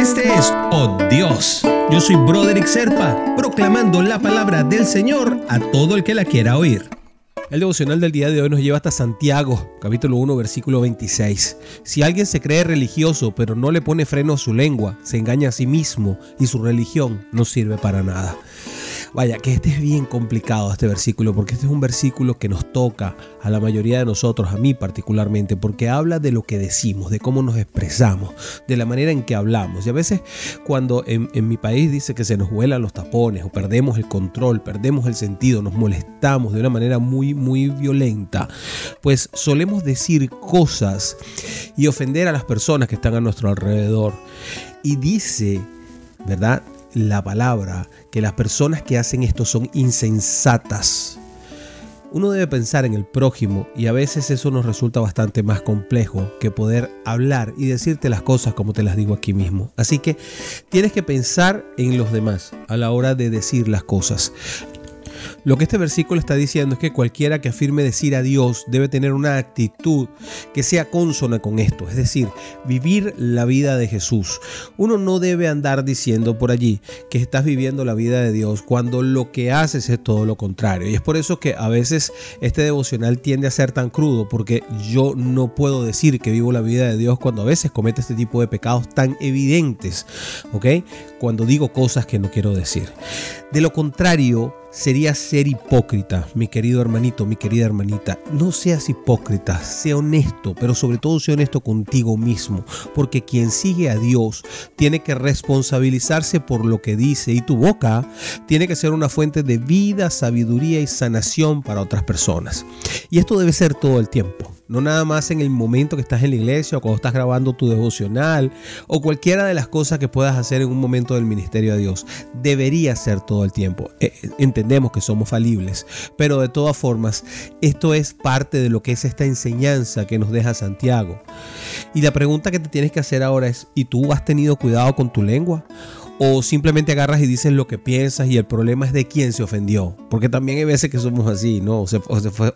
Este es Oh Dios. Yo soy Broderick Serpa, proclamando la palabra del Señor a todo el que la quiera oír. El devocional del día de hoy nos lleva hasta Santiago, capítulo 1, versículo 26. Si alguien se cree religioso pero no le pone freno a su lengua, se engaña a sí mismo y su religión no sirve para nada. Vaya, que este es bien complicado este versículo, porque este es un versículo que nos toca a la mayoría de nosotros, a mí particularmente, porque habla de lo que decimos, de cómo nos expresamos, de la manera en que hablamos. Y a veces cuando en, mi país dice que se nos vuelan los tapones o perdemos el control, perdemos el sentido, nos molestamos de una manera muy, muy violenta, pues solemos decir cosas y ofender a las personas que están a nuestro alrededor. Y dice, ¿verdad? La palabra que las personas que hacen esto son insensatas. Uno debe pensar en el prójimo y a veces eso nos resulta bastante más complejo que poder hablar y decirte las cosas como te las digo aquí mismo. Así que tienes que pensar en los demás a la hora de decir las cosas. Lo que este versículo está diciendo es que cualquiera que afirme decir a Dios debe tener una actitud que sea consona con esto, es decir, vivir la vida de Jesús. Uno no debe andar diciendo por allí que estás viviendo la vida de Dios cuando lo que haces es todo lo contrario. Y es por eso que a veces este devocional tiende a ser tan crudo, porque yo no puedo decir que vivo la vida de Dios cuando a veces comete este tipo de pecados tan evidentes, ¿ok? Cuando digo cosas que no quiero decir. De lo contrario, sería ser hipócrita, mi querido hermanito, mi querida hermanita. No seas hipócrita, sea honesto, pero sobre todo sea honesto contigo mismo, porque quien sigue a Dios tiene que responsabilizarse por lo que dice y tu boca tiene que ser una fuente de vida, sabiduría y sanación para otras personas. Y esto debe ser todo el tiempo no nada más en el momento que estás en la iglesia o cuando estás grabando tu devocional o cualquiera de las cosas que puedas hacer en un momento del ministerio de Dios. Debería ser todo el tiempo. Eh, eh, entendemos que somos falibles, pero de todas formas, esto es parte de lo que es esta enseñanza que nos deja Santiago. Y la pregunta que te tienes que hacer ahora es, ¿y tú has tenido cuidado con tu lengua? O simplemente agarras y dices lo que piensas y el problema es de quién se ofendió. Porque también hay veces que somos así, ¿no? O, se,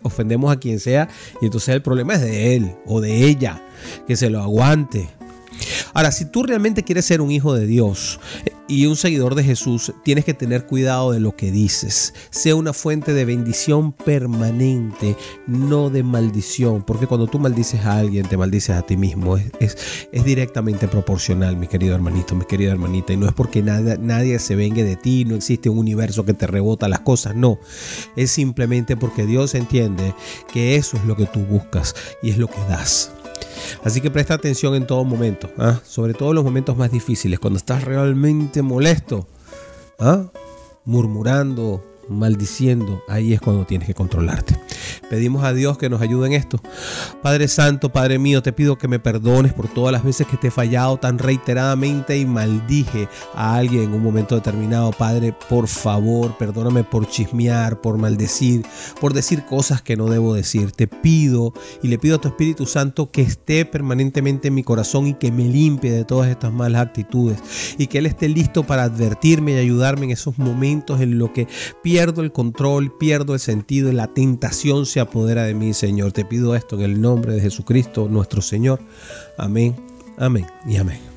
ofendemos a quien sea y entonces el problema es de él o de ella, que se lo aguante. Ahora, si tú realmente quieres ser un hijo de Dios y un seguidor de Jesús, tienes que tener cuidado de lo que dices. Sea una fuente de bendición permanente, no de maldición. Porque cuando tú maldices a alguien, te maldices a ti mismo. Es, es, directamente proporcional, mi querido hermanito, mi querida hermanita. Y no es porque nadie, nadie se vengue de ti, no existe un universo que te rebota las cosas. No, es simplemente porque Dios entiende que eso es lo que tú buscas y es lo que das. Así que presta atención en todo momento, ¿ah? sobre todo en los momentos más difíciles, cuando estás realmente molesto, ¿ah? murmurando, maldiciendo, ahí es cuando tienes que controlarte. Pedimos a Dios que nos ayude en esto. Padre Santo, Padre mío, te pido que me perdones por todas las veces que te he fallado tan reiteradamente y maldije a alguien en un momento determinado. Padre, por favor, perdóname por chismear, por maldecir, por decir cosas que no debo decir. Te pido y le pido a tu Espíritu Santo que esté permanentemente en mi corazón y que me limpie de todas estas malas actitudes y que Él esté listo para advertirme y ayudarme en esos momentos en los que pierdo el control, pierdo el sentido la tentación se apodera de mí, Señor. Te pido esto en el nombre de Jesucristo, nuestro Señor. Amén, amén y amén.